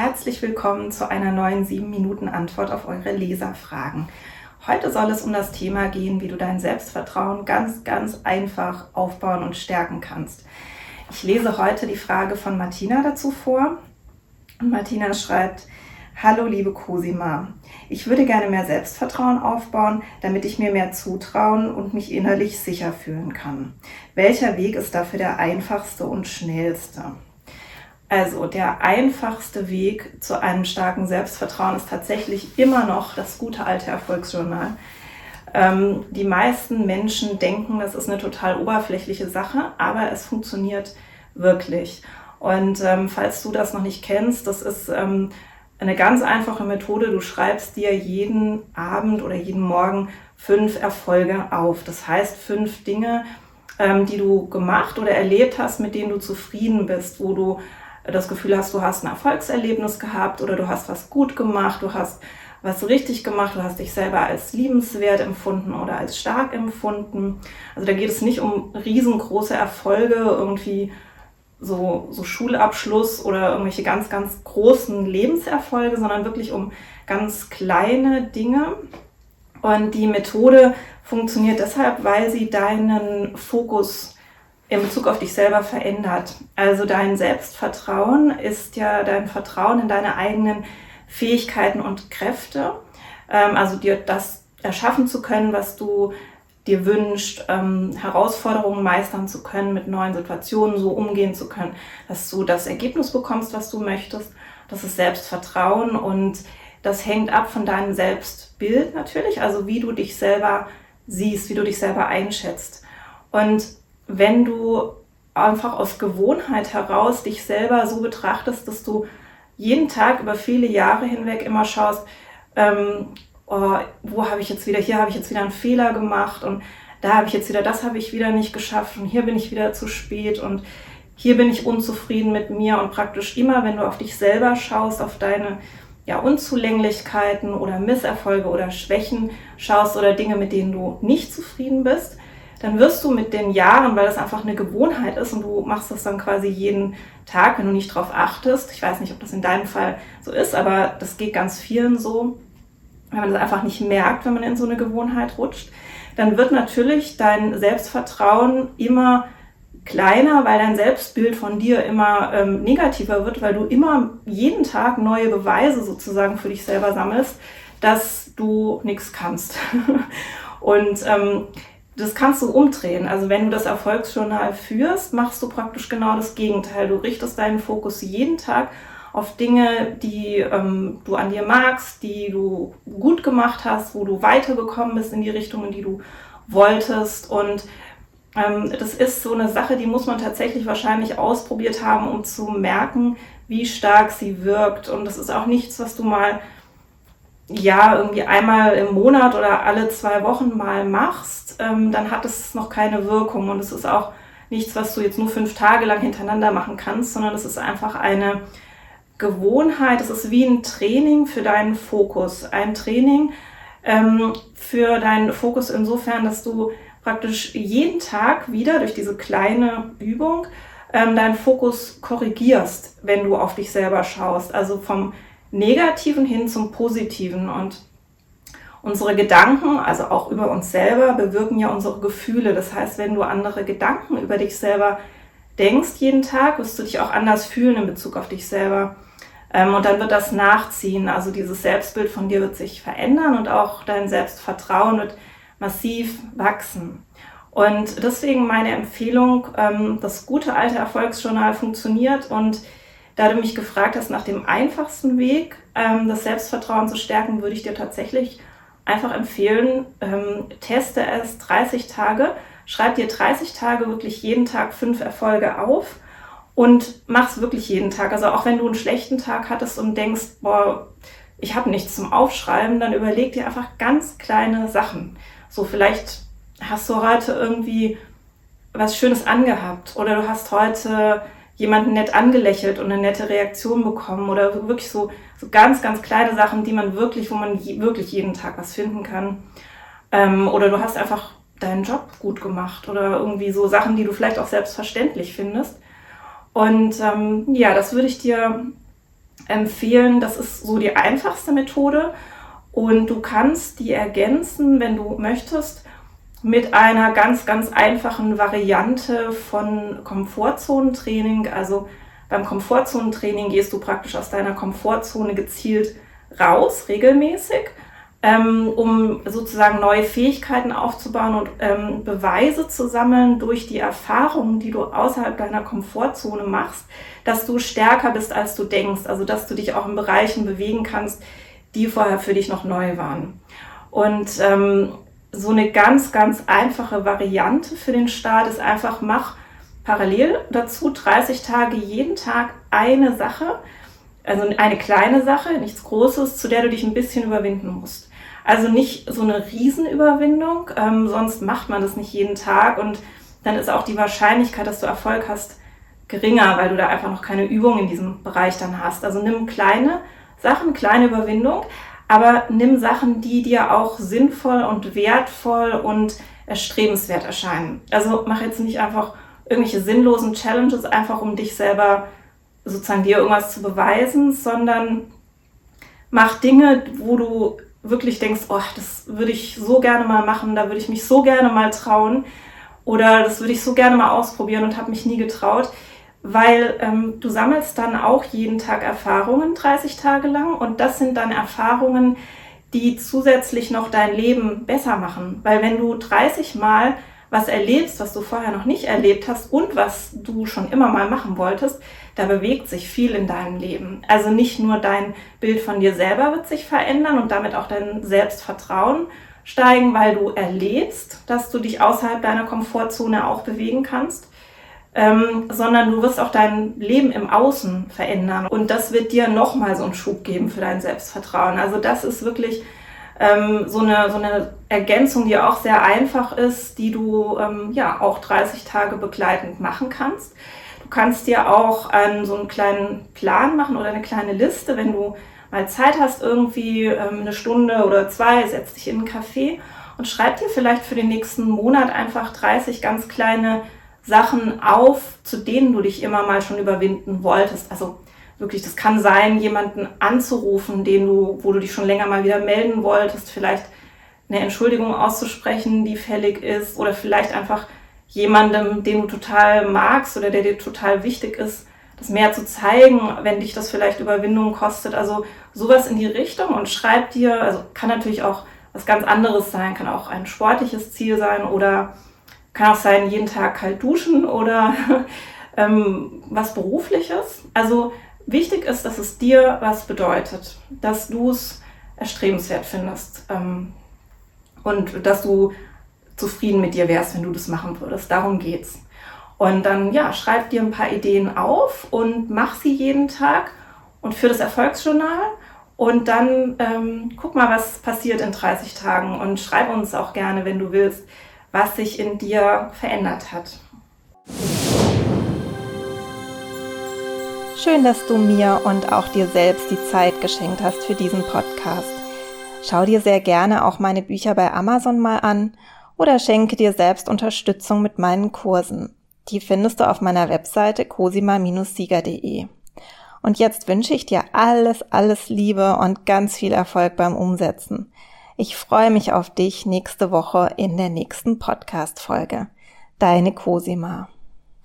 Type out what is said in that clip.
herzlich willkommen zu einer neuen 7 Minuten Antwort auf eure Leserfragen. Heute soll es um das Thema gehen, wie du dein Selbstvertrauen ganz, ganz einfach aufbauen und stärken kannst. Ich lese heute die Frage von Martina dazu vor. Martina schreibt, Hallo liebe Cosima, ich würde gerne mehr Selbstvertrauen aufbauen, damit ich mir mehr zutrauen und mich innerlich sicher fühlen kann. Welcher Weg ist dafür der einfachste und schnellste? Also der einfachste Weg zu einem starken Selbstvertrauen ist tatsächlich immer noch das gute alte Erfolgsjournal. Ähm, die meisten Menschen denken, das ist eine total oberflächliche Sache, aber es funktioniert wirklich. Und ähm, falls du das noch nicht kennst, das ist ähm, eine ganz einfache Methode. Du schreibst dir jeden Abend oder jeden Morgen fünf Erfolge auf. Das heißt fünf Dinge, ähm, die du gemacht oder erlebt hast, mit denen du zufrieden bist, wo du das Gefühl hast, du hast ein Erfolgserlebnis gehabt oder du hast was gut gemacht, du hast was richtig gemacht, du hast dich selber als liebenswert empfunden oder als stark empfunden. Also da geht es nicht um riesengroße Erfolge, irgendwie so, so Schulabschluss oder irgendwelche ganz, ganz großen Lebenserfolge, sondern wirklich um ganz kleine Dinge. Und die Methode funktioniert deshalb, weil sie deinen Fokus in Bezug auf dich selber verändert. Also dein Selbstvertrauen ist ja dein Vertrauen in deine eigenen Fähigkeiten und Kräfte. Ähm, also dir das erschaffen zu können, was du dir wünscht, ähm, Herausforderungen meistern zu können, mit neuen Situationen so umgehen zu können, dass du das Ergebnis bekommst, was du möchtest. Das ist Selbstvertrauen und das hängt ab von deinem Selbstbild natürlich, also wie du dich selber siehst, wie du dich selber einschätzt. Und wenn du einfach aus Gewohnheit heraus dich selber so betrachtest, dass du jeden Tag über viele Jahre hinweg immer schaust, ähm, oh, wo habe ich jetzt wieder, hier habe ich jetzt wieder einen Fehler gemacht und da habe ich jetzt wieder, das habe ich wieder nicht geschafft und hier bin ich wieder zu spät und hier bin ich unzufrieden mit mir. Und praktisch immer, wenn du auf dich selber schaust, auf deine ja, Unzulänglichkeiten oder Misserfolge oder Schwächen schaust oder Dinge, mit denen du nicht zufrieden bist, dann wirst du mit den Jahren, weil das einfach eine Gewohnheit ist und du machst das dann quasi jeden Tag, wenn du nicht drauf achtest. Ich weiß nicht, ob das in deinem Fall so ist, aber das geht ganz vielen so. Wenn man das einfach nicht merkt, wenn man in so eine Gewohnheit rutscht, dann wird natürlich dein Selbstvertrauen immer kleiner, weil dein Selbstbild von dir immer ähm, negativer wird, weil du immer jeden Tag neue Beweise sozusagen für dich selber sammelst, dass du nichts kannst. Und ähm, das kannst du umdrehen. Also wenn du das Erfolgsjournal führst, machst du praktisch genau das Gegenteil. Du richtest deinen Fokus jeden Tag auf Dinge, die ähm, du an dir magst, die du gut gemacht hast, wo du weitergekommen bist in die Richtung, in die du wolltest. Und ähm, das ist so eine Sache, die muss man tatsächlich wahrscheinlich ausprobiert haben, um zu merken, wie stark sie wirkt. Und das ist auch nichts, was du mal ja, irgendwie einmal im Monat oder alle zwei Wochen mal machst, ähm, dann hat es noch keine Wirkung. Und es ist auch nichts, was du jetzt nur fünf Tage lang hintereinander machen kannst, sondern es ist einfach eine Gewohnheit. Es ist wie ein Training für deinen Fokus. Ein Training ähm, für deinen Fokus insofern, dass du praktisch jeden Tag wieder durch diese kleine Übung ähm, deinen Fokus korrigierst, wenn du auf dich selber schaust. Also vom Negativen hin zum Positiven. Und unsere Gedanken, also auch über uns selber, bewirken ja unsere Gefühle. Das heißt, wenn du andere Gedanken über dich selber denkst jeden Tag, wirst du dich auch anders fühlen in Bezug auf dich selber. Ähm, und dann wird das nachziehen. Also dieses Selbstbild von dir wird sich verändern und auch dein Selbstvertrauen wird massiv wachsen. Und deswegen meine Empfehlung, ähm, das gute alte Erfolgsjournal funktioniert und da du mich gefragt hast nach dem einfachsten Weg, ähm, das Selbstvertrauen zu stärken, würde ich dir tatsächlich einfach empfehlen, ähm, teste es 30 Tage, schreib dir 30 Tage wirklich jeden Tag fünf Erfolge auf und mach es wirklich jeden Tag. Also auch wenn du einen schlechten Tag hattest und denkst, boah, ich habe nichts zum Aufschreiben, dann überleg dir einfach ganz kleine Sachen. So vielleicht hast du heute irgendwie was Schönes angehabt oder du hast heute jemanden nett angelächelt und eine nette Reaktion bekommen oder wirklich so, so ganz, ganz kleine Sachen, die man wirklich, wo man je, wirklich jeden Tag was finden kann. Ähm, oder du hast einfach deinen Job gut gemacht oder irgendwie so Sachen, die du vielleicht auch selbstverständlich findest. Und ähm, ja, das würde ich dir empfehlen, das ist so die einfachste Methode und du kannst die ergänzen, wenn du möchtest, mit einer ganz, ganz einfachen Variante von Komfortzonentraining. Also beim Komfortzonentraining gehst du praktisch aus deiner Komfortzone gezielt raus, regelmäßig, ähm, um sozusagen neue Fähigkeiten aufzubauen und ähm, Beweise zu sammeln durch die Erfahrungen, die du außerhalb deiner Komfortzone machst, dass du stärker bist, als du denkst. Also dass du dich auch in Bereichen bewegen kannst, die vorher für dich noch neu waren. Und ähm, so eine ganz, ganz einfache Variante für den Start ist einfach, mach parallel dazu 30 Tage jeden Tag eine Sache, also eine kleine Sache, nichts Großes, zu der du dich ein bisschen überwinden musst. Also nicht so eine Riesenüberwindung, ähm, sonst macht man das nicht jeden Tag und dann ist auch die Wahrscheinlichkeit, dass du Erfolg hast, geringer, weil du da einfach noch keine Übung in diesem Bereich dann hast. Also nimm kleine Sachen, kleine Überwindung, aber nimm Sachen, die dir auch sinnvoll und wertvoll und erstrebenswert erscheinen. Also mach jetzt nicht einfach irgendwelche sinnlosen Challenges, einfach um dich selber sozusagen dir irgendwas zu beweisen, sondern mach Dinge, wo du wirklich denkst, oh, das würde ich so gerne mal machen, da würde ich mich so gerne mal trauen oder das würde ich so gerne mal ausprobieren und habe mich nie getraut weil ähm, du sammelst dann auch jeden Tag Erfahrungen 30 Tage lang und das sind dann Erfahrungen, die zusätzlich noch dein Leben besser machen. Weil wenn du 30 Mal was erlebst, was du vorher noch nicht erlebt hast und was du schon immer mal machen wolltest, da bewegt sich viel in deinem Leben. Also nicht nur dein Bild von dir selber wird sich verändern und damit auch dein Selbstvertrauen steigen, weil du erlebst, dass du dich außerhalb deiner Komfortzone auch bewegen kannst, ähm, sondern du wirst auch dein Leben im Außen verändern. Und das wird dir nochmal so einen Schub geben für dein Selbstvertrauen. Also das ist wirklich ähm, so, eine, so eine Ergänzung, die auch sehr einfach ist, die du ähm, ja auch 30 Tage begleitend machen kannst. Du kannst dir auch einen, so einen kleinen Plan machen oder eine kleine Liste, wenn du mal Zeit hast, irgendwie ähm, eine Stunde oder zwei, setz dich in einen Café und schreib dir vielleicht für den nächsten Monat einfach 30 ganz kleine Sachen auf, zu denen du dich immer mal schon überwinden wolltest. Also wirklich, das kann sein, jemanden anzurufen, den du, wo du dich schon länger mal wieder melden wolltest, vielleicht eine Entschuldigung auszusprechen, die fällig ist, oder vielleicht einfach jemandem, den du total magst oder der dir total wichtig ist, das mehr zu zeigen, wenn dich das vielleicht Überwindung kostet. Also sowas in die Richtung und schreib dir, also kann natürlich auch was ganz anderes sein, kann auch ein sportliches Ziel sein oder kann auch sein, jeden Tag kalt duschen oder ähm, was berufliches. Also wichtig ist, dass es dir was bedeutet, dass du es erstrebenswert findest ähm, und dass du zufrieden mit dir wärst, wenn du das machen würdest. Darum geht's. Und dann, ja, schreib dir ein paar Ideen auf und mach sie jeden Tag und für das Erfolgsjournal. Und dann ähm, guck mal, was passiert in 30 Tagen und schreib uns auch gerne, wenn du willst, was sich in dir verändert hat. Schön, dass du mir und auch dir selbst die Zeit geschenkt hast für diesen Podcast. Schau dir sehr gerne auch meine Bücher bei Amazon mal an oder schenke dir selbst Unterstützung mit meinen Kursen. Die findest du auf meiner Webseite cosima-sieger.de. Und jetzt wünsche ich dir alles, alles Liebe und ganz viel Erfolg beim Umsetzen. Ich freue mich auf dich nächste Woche in der nächsten Podcast-Folge. Deine Cosima.